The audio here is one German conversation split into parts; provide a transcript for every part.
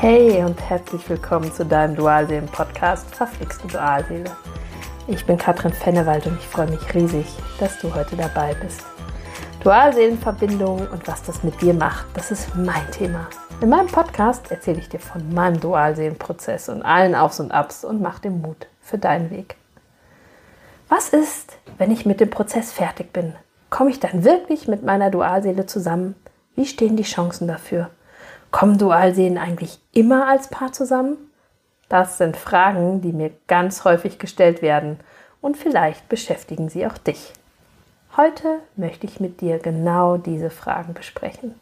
Hey und herzlich willkommen zu deinem Dualseelen-Podcast Verflixte Dualseele. Ich bin Katrin Fennewald und ich freue mich riesig, dass du heute dabei bist. Dualseelenverbindung und was das mit dir macht, das ist mein Thema. In meinem Podcast erzähle ich dir von meinem Dualseelenprozess und allen Aufs und Abs und mach dir Mut für deinen Weg. Was ist, wenn ich mit dem Prozess fertig bin? Komme ich dann wirklich mit meiner Dualseele zusammen? Wie stehen die Chancen dafür? Kommen Dualseelen eigentlich immer als Paar zusammen? Das sind Fragen, die mir ganz häufig gestellt werden und vielleicht beschäftigen sie auch dich. Heute möchte ich mit dir genau diese Fragen besprechen.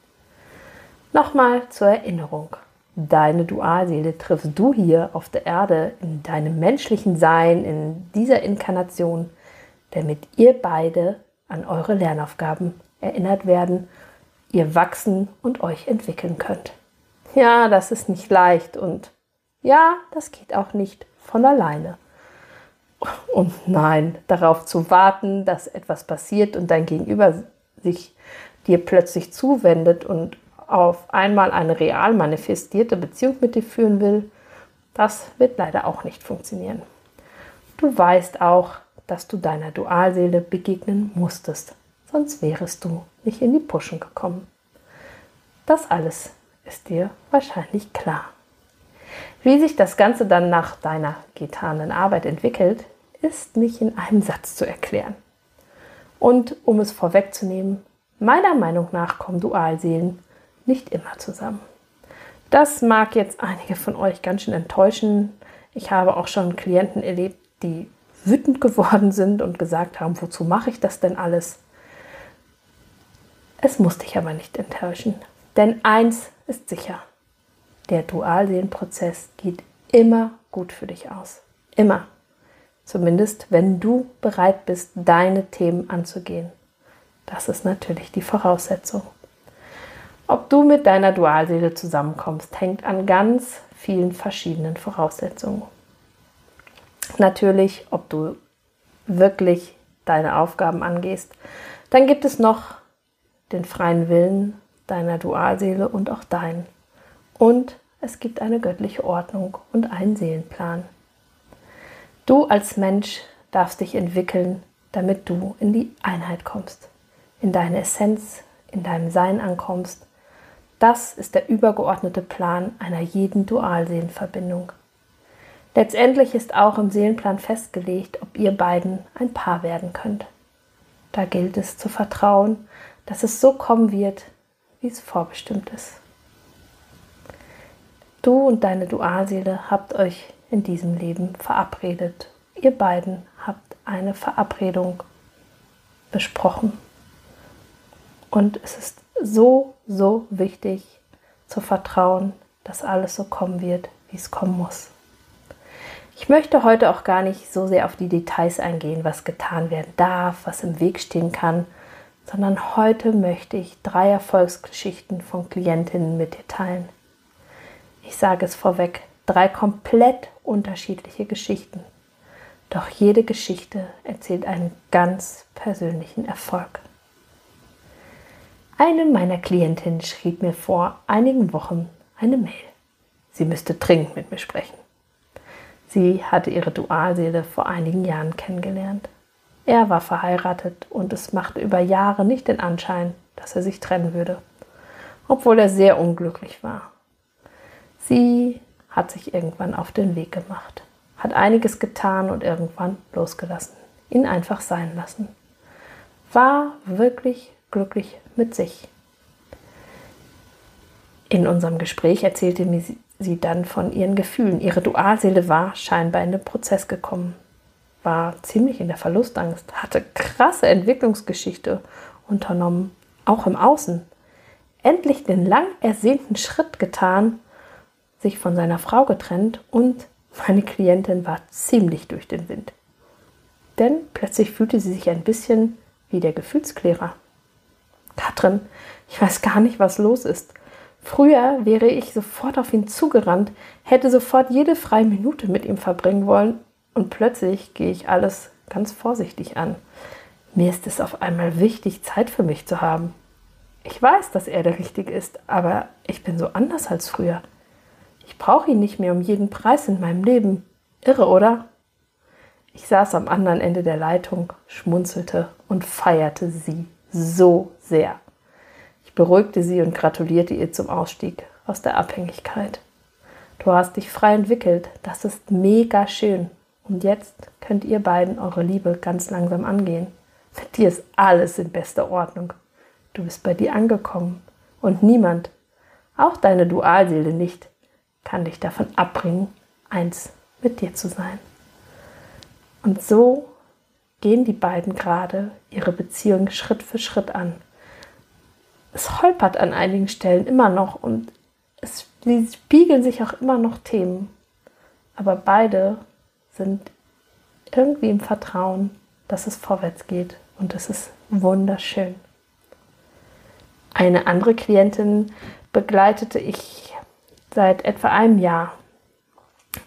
Nochmal zur Erinnerung. Deine Dualseele triffst du hier auf der Erde in deinem menschlichen Sein, in dieser Inkarnation, damit ihr beide an eure Lernaufgaben erinnert werden, ihr wachsen und euch entwickeln könnt. Ja, das ist nicht leicht und ja, das geht auch nicht von alleine. Und nein, darauf zu warten, dass etwas passiert und dein Gegenüber sich dir plötzlich zuwendet und auf einmal eine real manifestierte Beziehung mit dir führen will, das wird leider auch nicht funktionieren. Du weißt auch, dass du deiner Dualseele begegnen musstest, sonst wärest du nicht in die Puschen gekommen. Das alles ist dir wahrscheinlich klar. Wie sich das Ganze dann nach deiner getanen Arbeit entwickelt, ist nicht in einem Satz zu erklären. Und um es vorwegzunehmen, meiner Meinung nach kommen Dualseelen nicht immer zusammen. Das mag jetzt einige von euch ganz schön enttäuschen. Ich habe auch schon Klienten erlebt, die wütend geworden sind und gesagt haben, wozu mache ich das denn alles? Es muss dich aber nicht enttäuschen. Denn eins ist sicher, der Dualseelenprozess geht immer gut für dich aus. Immer. Zumindest wenn du bereit bist, deine Themen anzugehen. Das ist natürlich die Voraussetzung. Ob du mit deiner Dualseele zusammenkommst, hängt an ganz vielen verschiedenen Voraussetzungen. Natürlich, ob du wirklich deine Aufgaben angehst. Dann gibt es noch den freien Willen deiner Dualseele und auch dein. Und es gibt eine göttliche Ordnung und einen Seelenplan. Du als Mensch darfst dich entwickeln, damit du in die Einheit kommst, in deine Essenz, in deinem Sein ankommst. Das ist der übergeordnete Plan einer jeden Dualseelenverbindung. Letztendlich ist auch im Seelenplan festgelegt, ob ihr beiden ein Paar werden könnt. Da gilt es zu vertrauen, dass es so kommen wird, wie es vorbestimmt ist. Du und deine Dualseele habt euch in diesem Leben verabredet. Ihr beiden habt eine Verabredung besprochen. Und es ist so, so wichtig zu vertrauen, dass alles so kommen wird, wie es kommen muss. Ich möchte heute auch gar nicht so sehr auf die Details eingehen, was getan werden darf, was im Weg stehen kann, sondern heute möchte ich drei Erfolgsgeschichten von Klientinnen mit dir teilen. Ich sage es vorweg, drei komplett unterschiedliche Geschichten. Doch jede Geschichte erzählt einen ganz persönlichen Erfolg. Eine meiner Klientinnen schrieb mir vor einigen Wochen eine Mail. Sie müsste dringend mit mir sprechen. Sie hatte ihre Dualseele vor einigen Jahren kennengelernt. Er war verheiratet und es machte über Jahre nicht den Anschein, dass er sich trennen würde, obwohl er sehr unglücklich war. Sie hat sich irgendwann auf den Weg gemacht, hat einiges getan und irgendwann losgelassen, ihn einfach sein lassen. War wirklich glücklich mit sich. In unserem Gespräch erzählte mir sie dann von ihren Gefühlen. Ihre Dualseele war scheinbar in den Prozess gekommen war ziemlich in der Verlustangst, hatte krasse Entwicklungsgeschichte unternommen, auch im Außen. Endlich den lang ersehnten Schritt getan, sich von seiner Frau getrennt und meine Klientin war ziemlich durch den Wind. Denn plötzlich fühlte sie sich ein bisschen wie der Gefühlsklärer. Katrin, ich weiß gar nicht, was los ist. Früher wäre ich sofort auf ihn zugerannt, hätte sofort jede freie Minute mit ihm verbringen wollen und plötzlich gehe ich alles ganz vorsichtig an. Mir ist es auf einmal wichtig, Zeit für mich zu haben. Ich weiß, dass er der Richtige ist, aber ich bin so anders als früher. Ich brauche ihn nicht mehr um jeden Preis in meinem Leben. Irre, oder? Ich saß am anderen Ende der Leitung, schmunzelte und feierte sie so sehr. Ich beruhigte sie und gratulierte ihr zum Ausstieg aus der Abhängigkeit. Du hast dich frei entwickelt, das ist mega schön. Und jetzt könnt ihr beiden eure Liebe ganz langsam angehen. Mit dir ist alles in bester Ordnung. Du bist bei dir angekommen und niemand, auch deine Dualseele nicht, kann dich davon abbringen, eins mit dir zu sein. Und so gehen die beiden gerade ihre Beziehung Schritt für Schritt an. Es holpert an einigen Stellen immer noch und es, spiegeln sich auch immer noch Themen. Aber beide sind irgendwie im Vertrauen, dass es vorwärts geht und es ist wunderschön. Eine andere Klientin begleitete ich seit etwa einem Jahr.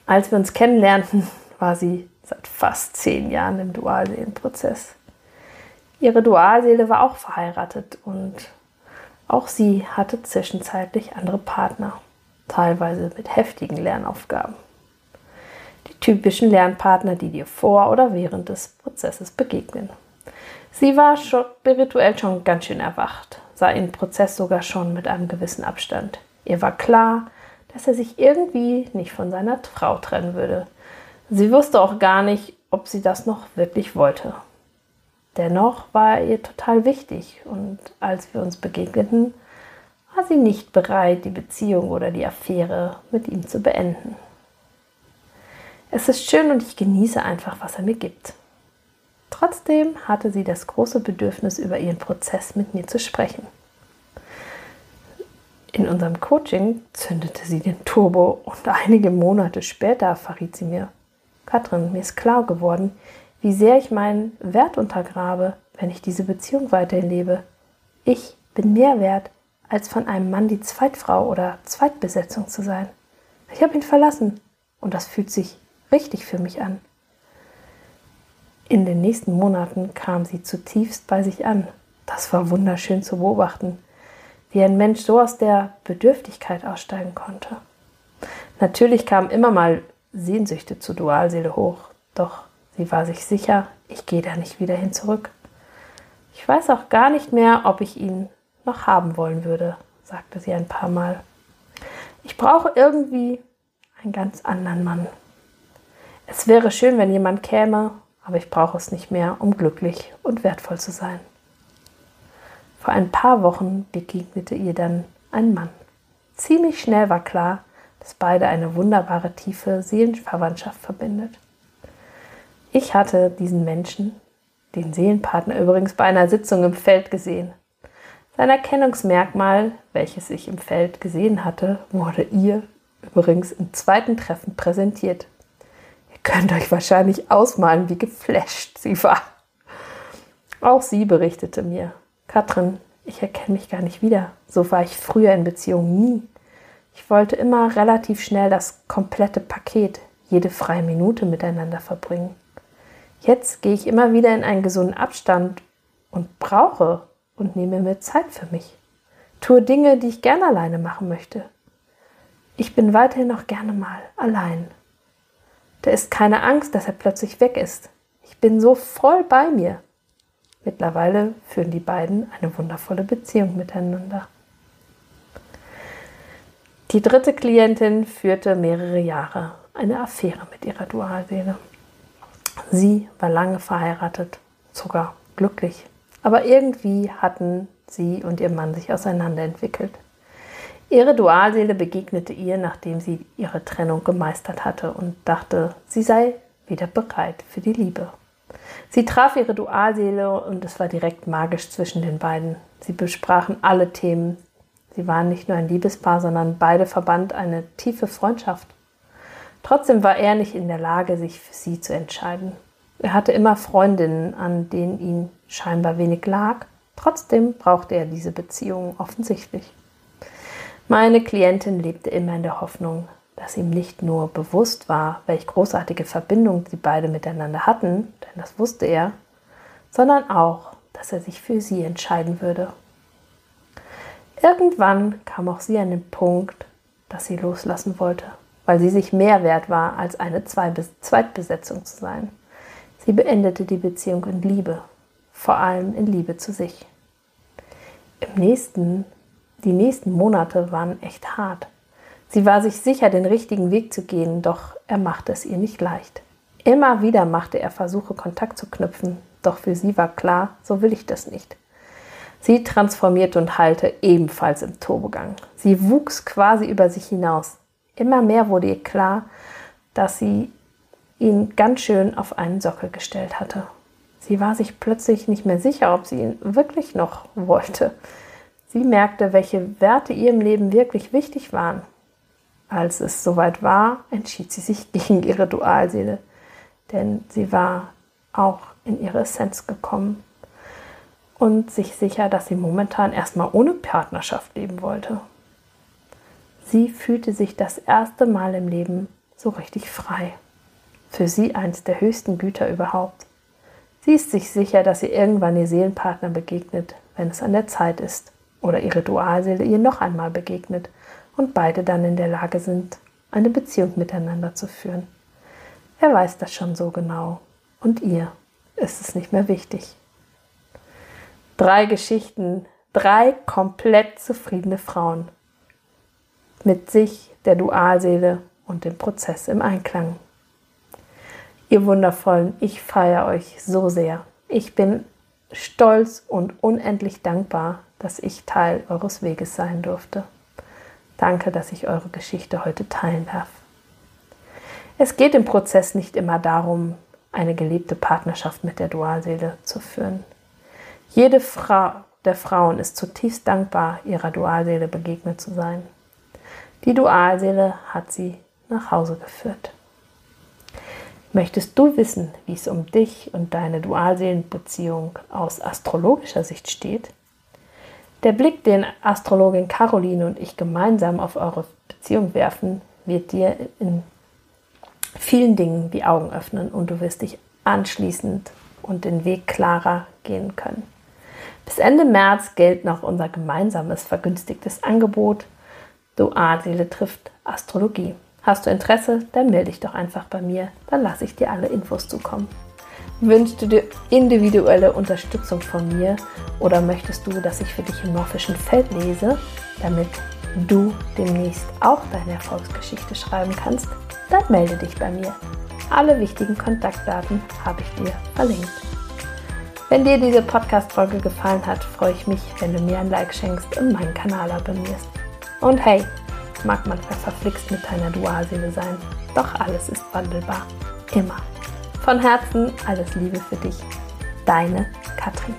Als wir uns kennenlernten, war sie seit fast zehn Jahren im Dualseelenprozess. Ihre Dualseele war auch verheiratet und auch sie hatte zwischenzeitlich andere Partner, teilweise mit heftigen Lernaufgaben. Typischen Lernpartner, die dir vor oder während des Prozesses begegnen. Sie war spirituell schon ganz schön erwacht, sah den Prozess sogar schon mit einem gewissen Abstand. Ihr war klar, dass er sich irgendwie nicht von seiner Frau trennen würde. Sie wusste auch gar nicht, ob sie das noch wirklich wollte. Dennoch war er ihr total wichtig und als wir uns begegneten, war sie nicht bereit, die Beziehung oder die Affäre mit ihm zu beenden. Es ist schön und ich genieße einfach, was er mir gibt. Trotzdem hatte sie das große Bedürfnis, über ihren Prozess mit mir zu sprechen. In unserem Coaching zündete sie den Turbo und einige Monate später verriet sie mir, Katrin, mir ist klar geworden, wie sehr ich meinen Wert untergrabe, wenn ich diese Beziehung weiterhin lebe. Ich bin mehr wert, als von einem Mann die Zweitfrau oder Zweitbesetzung zu sein. Ich habe ihn verlassen und das fühlt sich richtig für mich an. In den nächsten Monaten kam sie zutiefst bei sich an. Das war wunderschön zu beobachten, wie ein Mensch so aus der Bedürftigkeit aussteigen konnte. Natürlich kamen immer mal Sehnsüchte zur Dualseele hoch, doch sie war sich sicher, ich gehe da nicht wieder hin zurück. Ich weiß auch gar nicht mehr, ob ich ihn noch haben wollen würde, sagte sie ein paar Mal. Ich brauche irgendwie einen ganz anderen Mann. Es wäre schön, wenn jemand käme aber ich brauche es nicht mehr, um glücklich und wertvoll zu sein. Vor ein paar Wochen begegnete ihr dann ein Mann. Ziemlich schnell war klar, dass beide eine wunderbare tiefe Seelenverwandtschaft verbindet. Ich hatte diesen Menschen, den Seelenpartner übrigens bei einer Sitzung im Feld gesehen. Sein Erkennungsmerkmal, welches ich im Feld gesehen hatte, wurde ihr übrigens im zweiten Treffen präsentiert könnt euch wahrscheinlich ausmalen, wie geflasht sie war. Auch sie berichtete mir, Katrin, ich erkenne mich gar nicht wieder. So war ich früher in Beziehungen nie. Ich wollte immer relativ schnell das komplette Paket, jede freie Minute miteinander verbringen. Jetzt gehe ich immer wieder in einen gesunden Abstand und brauche und nehme mir Zeit für mich. Tue Dinge, die ich gerne alleine machen möchte. Ich bin weiterhin noch gerne mal allein da ist keine Angst, dass er plötzlich weg ist. Ich bin so voll bei mir. Mittlerweile führen die beiden eine wundervolle Beziehung miteinander. Die dritte Klientin führte mehrere Jahre eine Affäre mit ihrer Dualseele. Sie war lange verheiratet, sogar glücklich. Aber irgendwie hatten sie und ihr Mann sich auseinanderentwickelt. Ihre Dualseele begegnete ihr, nachdem sie ihre Trennung gemeistert hatte und dachte, sie sei wieder bereit für die Liebe. Sie traf ihre Dualseele und es war direkt magisch zwischen den beiden. Sie besprachen alle Themen. Sie waren nicht nur ein Liebespaar, sondern beide verband eine tiefe Freundschaft. Trotzdem war er nicht in der Lage, sich für sie zu entscheiden. Er hatte immer Freundinnen, an denen ihm scheinbar wenig lag. Trotzdem brauchte er diese Beziehung offensichtlich. Meine Klientin lebte immer in der Hoffnung, dass ihm nicht nur bewusst war, welche großartige Verbindung sie beide miteinander hatten, denn das wusste er, sondern auch, dass er sich für sie entscheiden würde. Irgendwann kam auch sie an den Punkt, dass sie loslassen wollte, weil sie sich mehr wert war, als eine Zweitbesetzung zu sein. Sie beendete die Beziehung in Liebe, vor allem in Liebe zu sich. Im nächsten, die nächsten Monate waren echt hart. Sie war sich sicher, den richtigen Weg zu gehen, doch er machte es ihr nicht leicht. Immer wieder machte er Versuche, Kontakt zu knüpfen, doch für sie war klar, so will ich das nicht. Sie transformierte und heilte ebenfalls im Turbogang. Sie wuchs quasi über sich hinaus. Immer mehr wurde ihr klar, dass sie ihn ganz schön auf einen Sockel gestellt hatte. Sie war sich plötzlich nicht mehr sicher, ob sie ihn wirklich noch wollte. Sie merkte, welche Werte ihrem Leben wirklich wichtig waren. Als es soweit war, entschied sie sich gegen ihre Dualseele, denn sie war auch in ihre Essenz gekommen und sich sicher, dass sie momentan erstmal ohne Partnerschaft leben wollte. Sie fühlte sich das erste Mal im Leben so richtig frei. Für sie eins der höchsten Güter überhaupt. Sie ist sich sicher, dass sie irgendwann ihr Seelenpartner begegnet, wenn es an der Zeit ist, oder ihre Dualseele ihr noch einmal begegnet und beide dann in der Lage sind, eine Beziehung miteinander zu führen. Er weiß das schon so genau und ihr ist es nicht mehr wichtig. Drei Geschichten, drei komplett zufriedene Frauen mit sich, der Dualseele und dem Prozess im Einklang. Ihr Wundervollen, ich feiere euch so sehr. Ich bin stolz und unendlich dankbar, dass ich Teil eures Weges sein durfte. Danke, dass ich eure Geschichte heute teilen darf. Es geht im Prozess nicht immer darum, eine gelebte Partnerschaft mit der Dualseele zu führen. Jede Frau der Frauen ist zutiefst dankbar, ihrer Dualseele begegnet zu sein. Die Dualseele hat sie nach Hause geführt. Möchtest du wissen, wie es um dich und deine Dualseelenbeziehung aus astrologischer Sicht steht? Der Blick, den Astrologin Caroline und ich gemeinsam auf eure Beziehung werfen, wird dir in vielen Dingen die Augen öffnen und du wirst dich anschließend und den Weg klarer gehen können. Bis Ende März gilt noch unser gemeinsames vergünstigtes Angebot. Dualseele trifft Astrologie. Hast du Interesse, dann melde dich doch einfach bei mir, dann lasse ich dir alle Infos zukommen. Wünschst du dir individuelle Unterstützung von mir oder möchtest du, dass ich für dich im morphischen Feld lese, damit du demnächst auch deine Erfolgsgeschichte schreiben kannst? Dann melde dich bei mir. Alle wichtigen Kontaktdaten habe ich dir verlinkt. Wenn dir diese Podcast-Folge gefallen hat, freue ich mich, wenn du mir ein Like schenkst und meinen Kanal abonnierst. Und hey, mag manchmal verflixt mit deiner Dualseele sein, doch alles ist wandelbar. Immer. Von Herzen alles Liebe für dich. Deine Katrin.